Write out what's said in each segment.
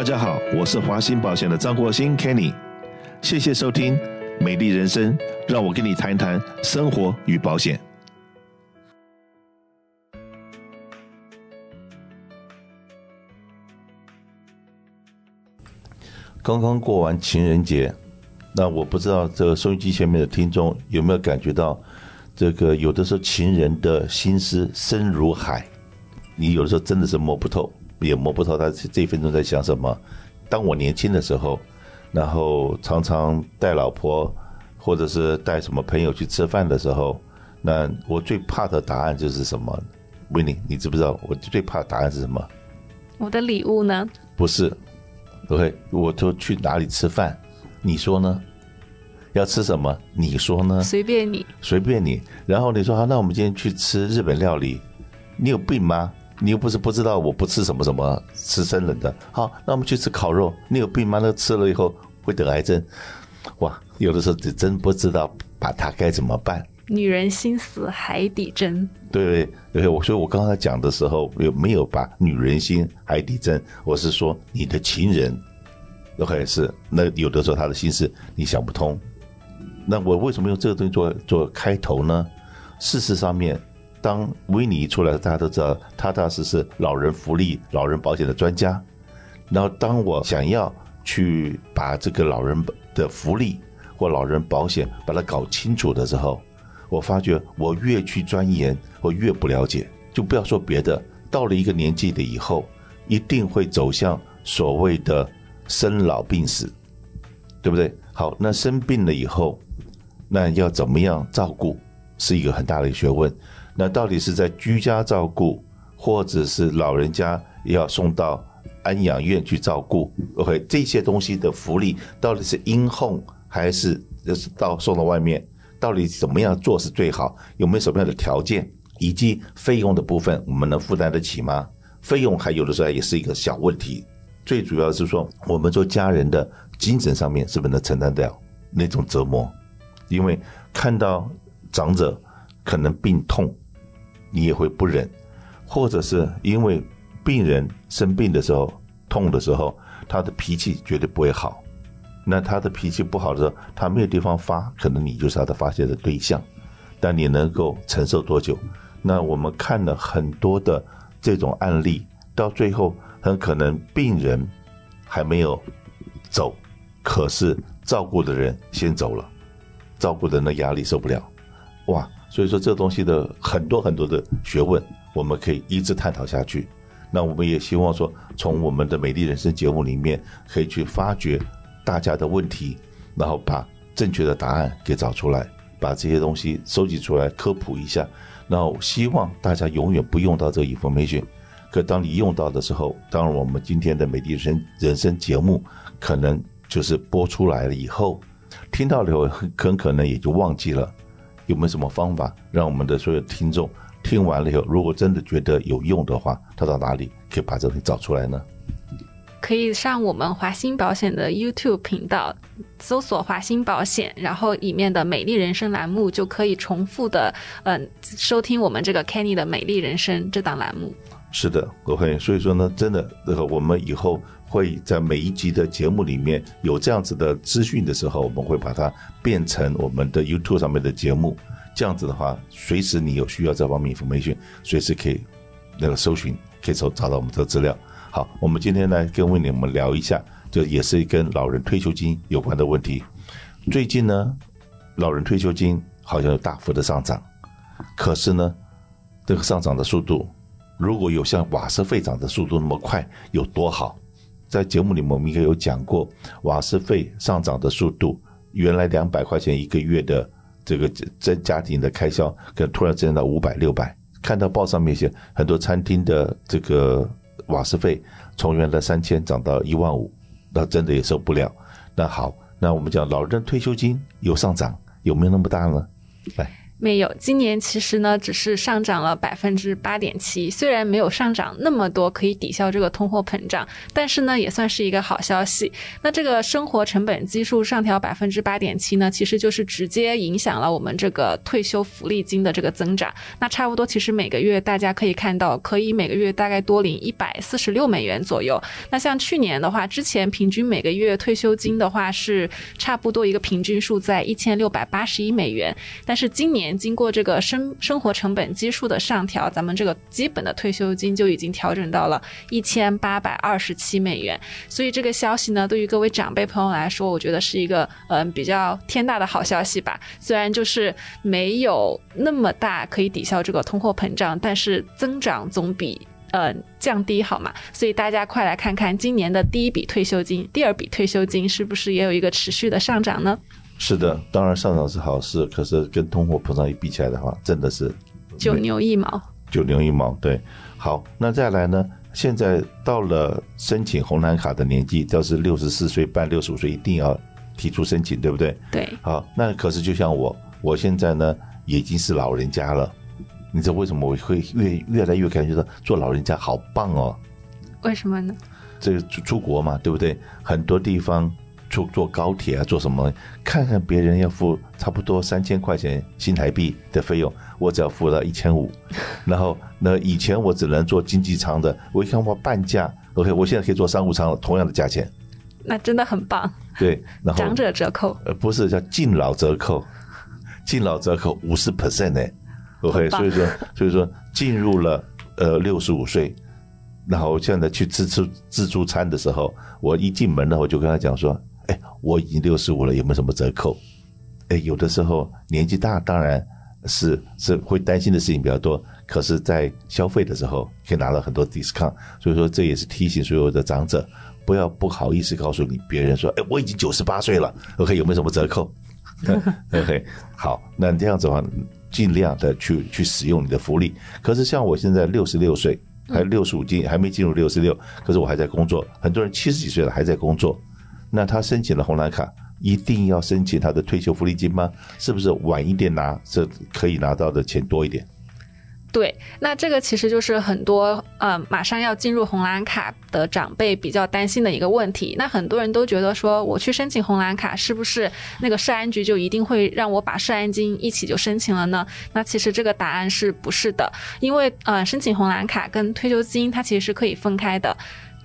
大家好，我是华兴保险的张国兴 Kenny，谢谢收听《美丽人生》，让我跟你谈一谈生活与保险。刚刚过完情人节，那我不知道这个收音机前面的听众有没有感觉到，这个有的时候情人的心思深如海，你有的时候真的是摸不透，也摸不透他这一分钟在想什么。当我年轻的时候，然后常常带老婆或者是带什么朋友去吃饭的时候，那我最怕的答案就是什么？Winnie，你知不知道我最怕的答案是什么？我的礼物呢？不是。OK，我就去哪里吃饭？你说呢？要吃什么？你说呢？随便你，随便你。然后你说好，那我们今天去吃日本料理。你有病吗？你又不是不知道我不吃什么什么吃生冷的。好，那我们去吃烤肉。你有病吗？那吃了以后会得癌症。哇，有的时候你真不知道把它该怎么办。女人心思海底针，对对，我所以我刚才讲的时候有没有把女人心海底针？我是说你的情人，OK 是那有的时候他的心思你想不通，那我为什么用这个东西做做开头呢？事实上面，当维尼出来，大家都知道踏踏实实老人福利、老人保险的专家。然后当我想要去把这个老人的福利或老人保险把它搞清楚的时候，我发觉我越去钻研，我越不了解。就不要说别的，到了一个年纪的以后，一定会走向所谓的生老病死，对不对？好，那生病了以后，那要怎么样照顾，是一个很大的学问。那到底是在居家照顾，或者是老人家要送到安养院去照顾？OK，这些东西的福利到底是 in home 还是就是到送到外面？到底怎么样做是最好？有没有什么样的条件？以及费用的部分，我们能负担得起吗？费用还有的时候也是一个小问题。最主要是说，我们做家人的精神上面是不是能承担得了那种折磨？因为看到长者可能病痛，你也会不忍；或者是因为病人生病的时候、痛的时候，他的脾气绝对不会好。那他的脾气不好的时候，他没有地方发，可能你就是他的发泄的对象。但你能够承受多久？那我们看了很多的这种案例，到最后很可能病人还没有走，可是照顾的人先走了，照顾的人的压力受不了，哇！所以说这东西的很多很多的学问，我们可以一直探讨下去。那我们也希望说，从我们的美丽人生节目里面，可以去发掘。大家的问题，然后把正确的答案给找出来，把这些东西收集出来科普一下，然后希望大家永远不用到这个 information。可当你用到的时候，当然我们今天的美丽人生人生节目可能就是播出来了以后，听到了以后很可能也就忘记了。有没有什么方法让我们的所有听众听完了以后，如果真的觉得有用的话，他到哪里可以把这东西找出来呢？可以上我们华兴保险的 YouTube 频道，搜索华兴保险，然后里面的美丽人生栏目就可以重复的，嗯、呃，收听我们这个 Kenny 的美丽人生这档栏目。是的，OK。所以说呢，真的，这个我们以后会在每一集的节目里面有这样子的资讯的时候，我们会把它变成我们的 YouTube 上面的节目。这样子的话，随时你有需要这方面 information，随时可以那个搜寻，可以找找到我们的资料。好，我们今天来跟维尼们聊一下，就也是跟老人退休金有关的问题。最近呢，老人退休金好像有大幅的上涨，可是呢，这个上涨的速度，如果有像瓦斯费涨的速度那么快，有多好？在节目里面我们应该有讲过，瓦斯费上涨的速度，原来两百块钱一个月的这个增家庭的开销，可突然增到五百、六百。看到报上面写很多餐厅的这个。瓦斯费从原来三千涨到一万五，那真的也受不了。那好，那我们讲老人退休金有上涨，有没有那么大呢？来，没有，今年其实呢，只是上涨了百分之八点七，虽然没有上涨那么多，可以抵消这个通货膨胀，但是呢，也算是一个好消息。那这个生活成本基数上调百分之八点七呢，其实就是直接影响了我们这个退休福利金的这个增长。那差不多，其实每个月大家可以看到，可以每个月大概多领一百四十六美元左右。那像去年的话，之前平均每个月退休金的话是差不多一个平均数在一千六百八十一美元，但是今年。经过这个生生活成本基数的上调，咱们这个基本的退休金就已经调整到了一千八百二十七美元。所以这个消息呢，对于各位长辈朋友来说，我觉得是一个嗯、比较天大的好消息吧。虽然就是没有那么大可以抵消这个通货膨胀，但是增长总比呃降低好嘛。所以大家快来看看今年的第一笔退休金、第二笔退休金是不是也有一个持续的上涨呢？是的，当然上涨是好事，可是跟通货膨胀一比起来的话，真的是九牛一毛。九牛一毛，对。好，那再来呢？现在到了申请红蓝卡的年纪，就是六十四岁半、六十五岁，一定要提出申请，对不对？对。好，那可是就像我，我现在呢，已经是老人家了。你知道为什么我会越越来越感觉到做老人家好棒哦？为什么呢？这个出出国嘛，对不对？很多地方。坐坐高铁啊，坐什么？看看别人要付差不多三千块钱新台币的费用，我只要付到一千五。然后那以前我只能坐经济舱的，我一看我半价，OK，我现在可以坐商务舱了，同样的价钱。那真的很棒。对，然后长者折扣，呃，不是叫敬老折扣，敬老折扣五十 percent 呢，OK，所以说所以说进入了呃六十五岁，然后现在去吃吃自助餐的时候，我一进门呢，我就跟他讲说。哎，我已经六十五了，有没有什么折扣？哎，有的时候年纪大，当然是是会担心的事情比较多。可是，在消费的时候可以拿到很多 discount，所以说这也是提醒所有的长者，不要不好意思告诉你别人说，哎，我已经九十八岁了，OK，有没有什么折扣？OK，好，那这样子的话，尽量的去去使用你的福利。可是像我现在六十六岁，还六十五斤，还没进入六十六，可是我还在工作。很多人七十几岁了还在工作。那他申请了红蓝卡，一定要申请他的退休福利金吗？是不是晚一点拿，这可以拿到的钱多一点？对，那这个其实就是很多呃，马上要进入红蓝卡的长辈比较担心的一个问题。那很多人都觉得说，我去申请红蓝卡，是不是那个社安局就一定会让我把社安金一起就申请了呢？那其实这个答案是不是的？因为呃，申请红蓝卡跟退休金它其实是可以分开的。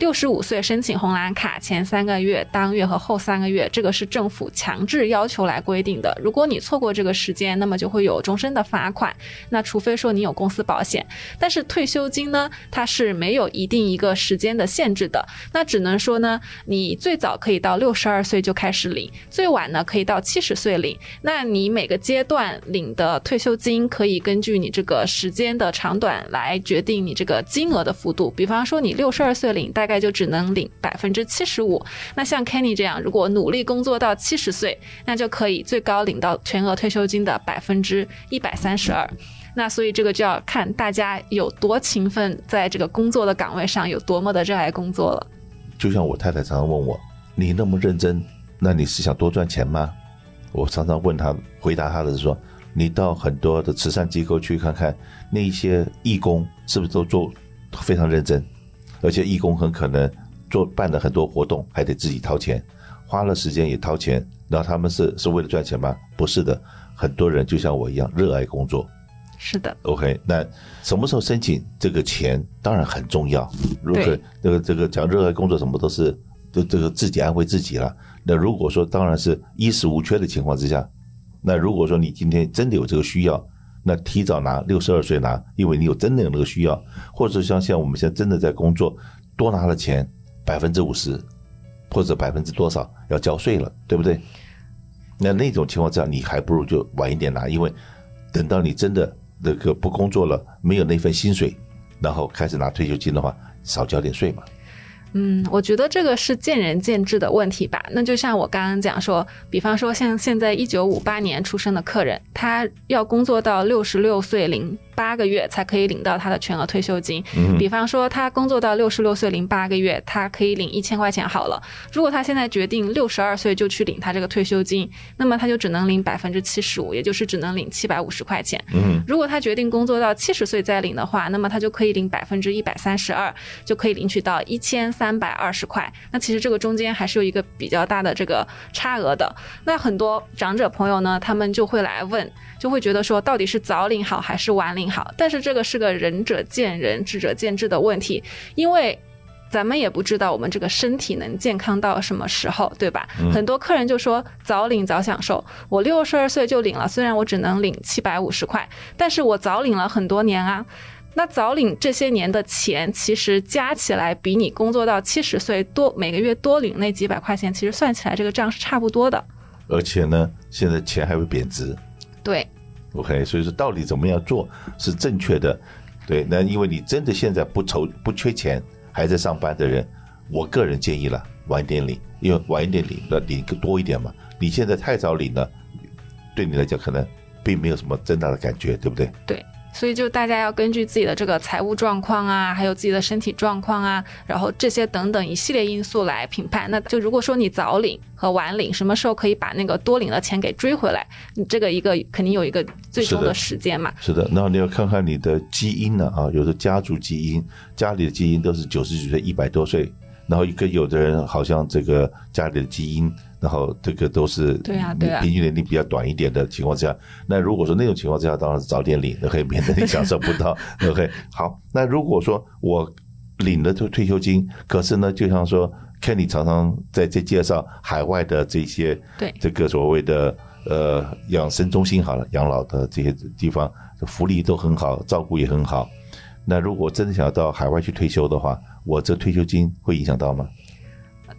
六十五岁申请红蓝卡前三个月、当月和后三个月，这个是政府强制要求来规定的。如果你错过这个时间，那么就会有终身的罚款。那除非说你有公司保险，但是退休金呢，它是没有一定一个时间的限制的。那只能说呢，你最早可以到六十二岁就开始领，最晚呢可以到七十岁领。那你每个阶段领的退休金可以根据你这个时间的长短来决定你这个金额的幅度。比方说你六十二岁领，大概大概就只能领百分之七十五。那像 Kenny 这样，如果努力工作到七十岁，那就可以最高领到全额退休金的百分之一百三十二。那所以这个就要看大家有多勤奋，在这个工作的岗位上有多么的热爱工作了。就像我太太常常问我：“你那么认真，那你是想多赚钱吗？”我常常问她，回答她的是说：“你到很多的慈善机构去看看，那些义工是不是都做非常认真？”而且义工很可能做办了很多活动，还得自己掏钱，花了时间也掏钱。然后他们是是为了赚钱吗？不是的，很多人就像我一样热爱工作。是的。OK，那什么时候申请这个钱当然很重要。如果这个这个讲热爱工作，什么都是都这个自己安慰自己了。那如果说当然是衣食无缺的情况之下，那如果说你今天真的有这个需要。那提早拿六十二岁拿，因为你有真的有那个需要，或者像像我们现在真的在工作，多拿了钱百分之五十，或者百分之多少要交税了，对不对？那那种情况下，你还不如就晚一点拿，因为等到你真的那个不工作了，没有那份薪水，然后开始拿退休金的话，少交点税嘛。嗯，我觉得这个是见仁见智的问题吧。那就像我刚刚讲说，比方说像现在一九五八年出生的客人，他要工作到六十六岁零八个月才可以领到他的全额退休金。嗯，比方说他工作到六十六岁零八个月，他可以领一千块钱好了。如果他现在决定六十二岁就去领他这个退休金，那么他就只能领百分之七十五，也就是只能领七百五十块钱。嗯，如果他决定工作到七十岁再领的话，那么他就可以领百分之一百三十二，就可以领取到一千。三百二十块，那其实这个中间还是有一个比较大的这个差额的。那很多长者朋友呢，他们就会来问，就会觉得说，到底是早领好还是晚领好？但是这个是个仁者见仁，智者见智的问题，因为咱们也不知道我们这个身体能健康到什么时候，对吧？嗯。很多客人就说早领早享受，我六十二岁就领了，虽然我只能领七百五十块，但是我早领了很多年啊。那早领这些年的钱，其实加起来比你工作到七十岁多每个月多领那几百块钱，其实算起来这个账是差不多的。而且呢，现在钱还会贬值。对。OK，所以说到底怎么样做是正确的？对，那因为你真的现在不愁不缺钱，还在上班的人，我个人建议了晚一点领，因为晚一点领那领个多一点嘛。你现在太早领了，对你来讲可能并没有什么增大的感觉，对不对？对。所以就大家要根据自己的这个财务状况啊，还有自己的身体状况啊，然后这些等等一系列因素来评判。那就如果说你早领和晚领，什么时候可以把那个多领的钱给追回来？你这个一个肯定有一个最终的时间嘛。是的，那你要看看你的基因呢啊，有的家族基因，家里的基因都是九十几岁、一百多岁，然后一个有的人好像这个家里的基因。然后这个都是对啊，对啊，平均年龄比较短一点的情况之下，那如果说那种情况之下，当然是早点领，那可以免得你 享受不到。OK，好，那如果说我领了退退休金，可是呢，就像说 Kenny 常常在这介绍海外的这些对这个所谓的呃养生中心好了，养老的这些地方福利都很好，照顾也很好。那如果真的想要到海外去退休的话，我这退休金会影响到吗？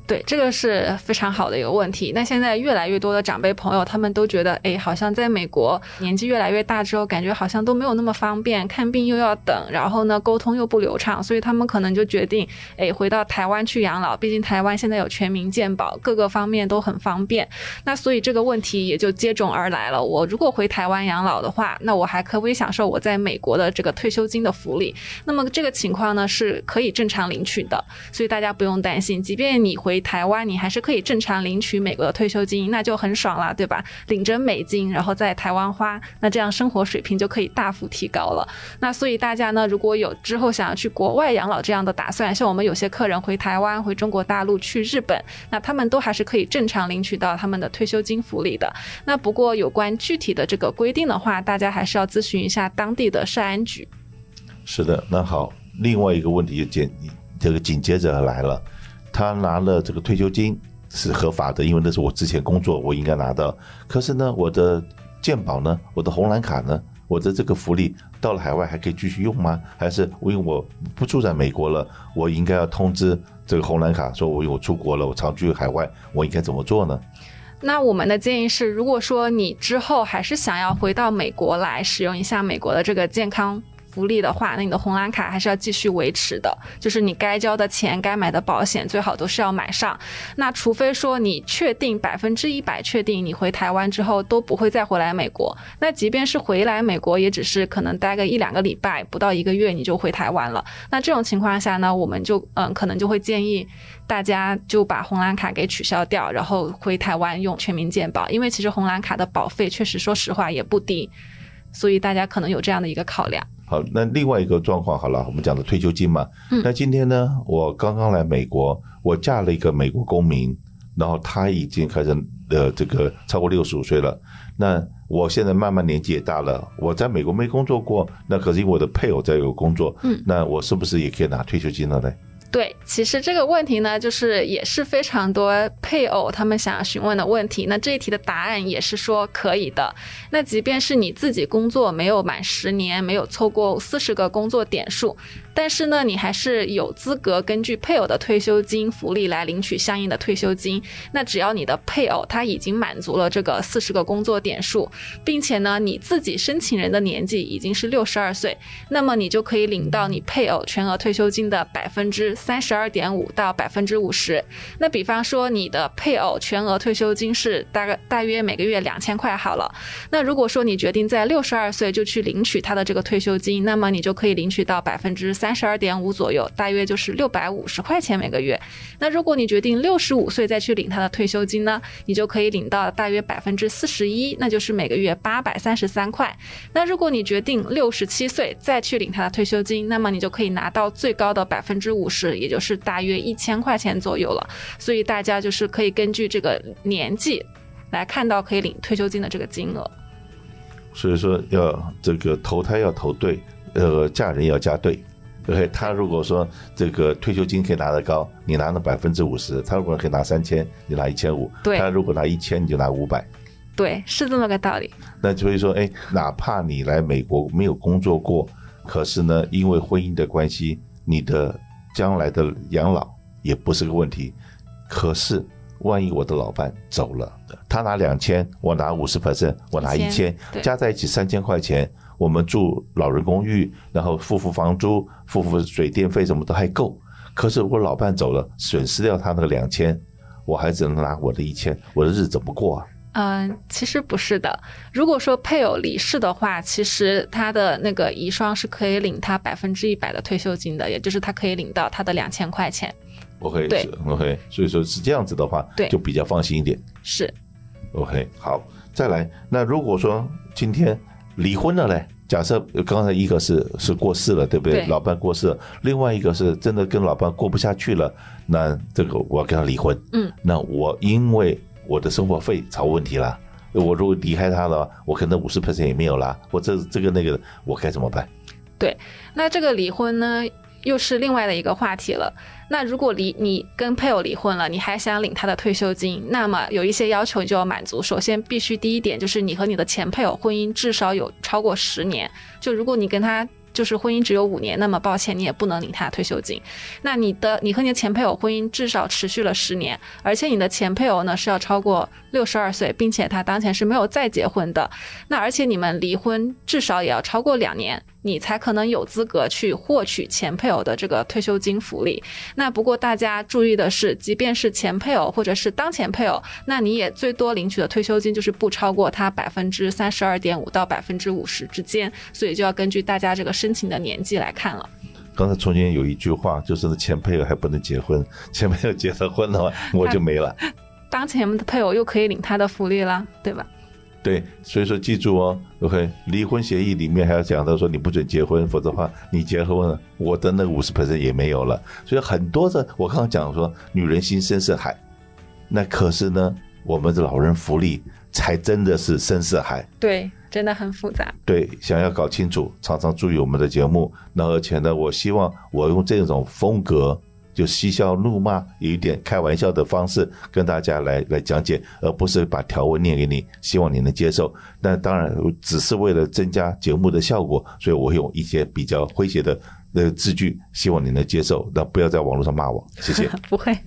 对，这个是非常好的一个问题。那现在越来越多的长辈朋友，他们都觉得，哎，好像在美国年纪越来越大之后，感觉好像都没有那么方便，看病又要等，然后呢，沟通又不流畅，所以他们可能就决定，哎，回到台湾去养老。毕竟台湾现在有全民健保，各个方面都很方便。那所以这个问题也就接踵而来了。我如果回台湾养老的话，那我还可不可以享受我在美国的这个退休金的福利？那么这个情况呢，是可以正常领取的。所以大家不用担心，即便你回回台湾你还是可以正常领取美国的退休金，那就很爽了，对吧？领着美金，然后在台湾花，那这样生活水平就可以大幅提高了。那所以大家呢，如果有之后想要去国外养老这样的打算，像我们有些客人回台湾、回中国大陆、去日本，那他们都还是可以正常领取到他们的退休金福利的。那不过有关具体的这个规定的话，大家还是要咨询一下当地的社安局。是的，那好，另外一个问题就紧这个紧接着来了。他拿了这个退休金是合法的，因为那是我之前工作，我应该拿到。可是呢，我的健保呢，我的红蓝卡呢，我的这个福利到了海外还可以继续用吗？还是因为我不住在美国了，我应该要通知这个红蓝卡，说我有出国了，我常居海外，我应该怎么做呢？那我们的建议是，如果说你之后还是想要回到美国来使用一下美国的这个健康。福利的话，那你的红蓝卡还是要继续维持的，就是你该交的钱、该买的保险，最好都是要买上。那除非说你确定百分之一百确定你回台湾之后都不会再回来美国，那即便是回来美国，也只是可能待个一两个礼拜，不到一个月你就回台湾了。那这种情况下呢，我们就嗯，可能就会建议大家就把红蓝卡给取消掉，然后回台湾用全民健保，因为其实红蓝卡的保费确实说实话也不低，所以大家可能有这样的一个考量。好，那另外一个状况好了，我们讲的退休金嘛。嗯。那今天呢，我刚刚来美国，我嫁了一个美国公民，然后他已经开始呃这个超过六十五岁了。那我现在慢慢年纪也大了，我在美国没工作过，那可是因为我的配偶在有工作，嗯，那我是不是也可以拿退休金了呢？对，其实这个问题呢，就是也是非常多配偶他们想要询问的问题。那这一题的答案也是说可以的。那即便是你自己工作没有满十年，没有凑过四十个工作点数，但是呢，你还是有资格根据配偶的退休金福利来领取相应的退休金。那只要你的配偶他已经满足了这个四十个工作点数，并且呢，你自己申请人的年纪已经是六十二岁，那么你就可以领到你配偶全额退休金的百分之三十二点五到百分之五十。那比方说，你的配偶全额退休金是大概大约每个月两千块好了。那如果说你决定在六十二岁就去领取他的这个退休金，那么你就可以领取到百分之三十二点五左右，大约就是六百五十块钱每个月。那如果你决定六十五岁再去领他的退休金呢，你就可以领到大约百分之四十一，那就是每个月八百三十三块。那如果你决定六十七岁再去领他的退休金，那么你就可以拿到最高的百分之五十，也就是大约一千块钱左右了。所以大家就是可以根据这个年纪来看到可以领退休金的这个金额。所以说要这个投胎要投对，呃，嫁人要嫁对。OK，他如果说这个退休金可以拿得高，你拿了百分之五十；他如果可以拿三千，你拿一千五；对，他如果拿一千，你就拿五百。对，是这么个道理。那所以说，哎，哪怕你来美国没有工作过，可是呢，因为婚姻的关系，你的将来的养老也不是个问题。可是，万一我的老伴走了，他拿两千，我拿五十 percent，我拿一千，加在一起三千块钱。我们住老人公寓，然后付付房租、付付水电费，什么都还够。可是我老伴走了，损失掉他那个两千，我还只能拿我的一千，我的日子怎么过啊？嗯，其实不是的。如果说配偶离世的话，其实他的那个遗孀是可以领他百分之一百的退休金的，也就是他可以领到他的两千块钱。OK，对，OK，所以说是这样子的话，对，就比较放心一点。是，OK，好，再来。那如果说今天。离婚了嘞？假设刚才一个是是过世了，对不对？对。老伴过世了，另外一个是真的跟老伴过不下去了，那这个我要跟他离婚。嗯。那我因为我的生活费出问题了，我如果离开他了，我可能五十 percent 也没有了，或这这个那个，我该怎么办？对，那这个离婚呢，又是另外的一个话题了。那如果离你跟配偶离婚了，你还想领他的退休金，那么有一些要求你就要满足。首先，必须第一点就是你和你的前配偶婚姻至少有超过十年。就如果你跟他就是婚姻只有五年，那么抱歉，你也不能领他退休金。那你的你和你的前配偶婚姻至少持续了十年，而且你的前配偶呢是要超过六十二岁，并且他当前是没有再结婚的。那而且你们离婚至少也要超过两年。你才可能有资格去获取前配偶的这个退休金福利。那不过大家注意的是，即便是前配偶或者是当前配偶，那你也最多领取的退休金就是不超过他百分之三十二点五到百分之五十之间。所以就要根据大家这个申请的年纪来看了。刚才中间有一句话，就是前配偶还不能结婚，前配偶结了婚的话，我就没了。当前的配偶又可以领他的福利了，对吧？对，所以说记住哦，OK，离婚协议里面还要讲到说你不准结婚，否则的话你结婚了，我的那五十 percent 也没有了。所以很多的，我刚刚讲说女人心深似海，那可是呢，我们的老人福利才真的是深似海。对，真的很复杂。对，想要搞清楚，常常注意我们的节目。那而且呢，我希望我用这种风格。就嬉笑怒骂，有一点开玩笑的方式跟大家来来讲解，而不是把条文念给你，希望你能接受。那当然，只是为了增加节目的效果，所以我用一些比较诙谐的呃字句，希望你能接受。那不要在网络上骂我，谢谢。不会。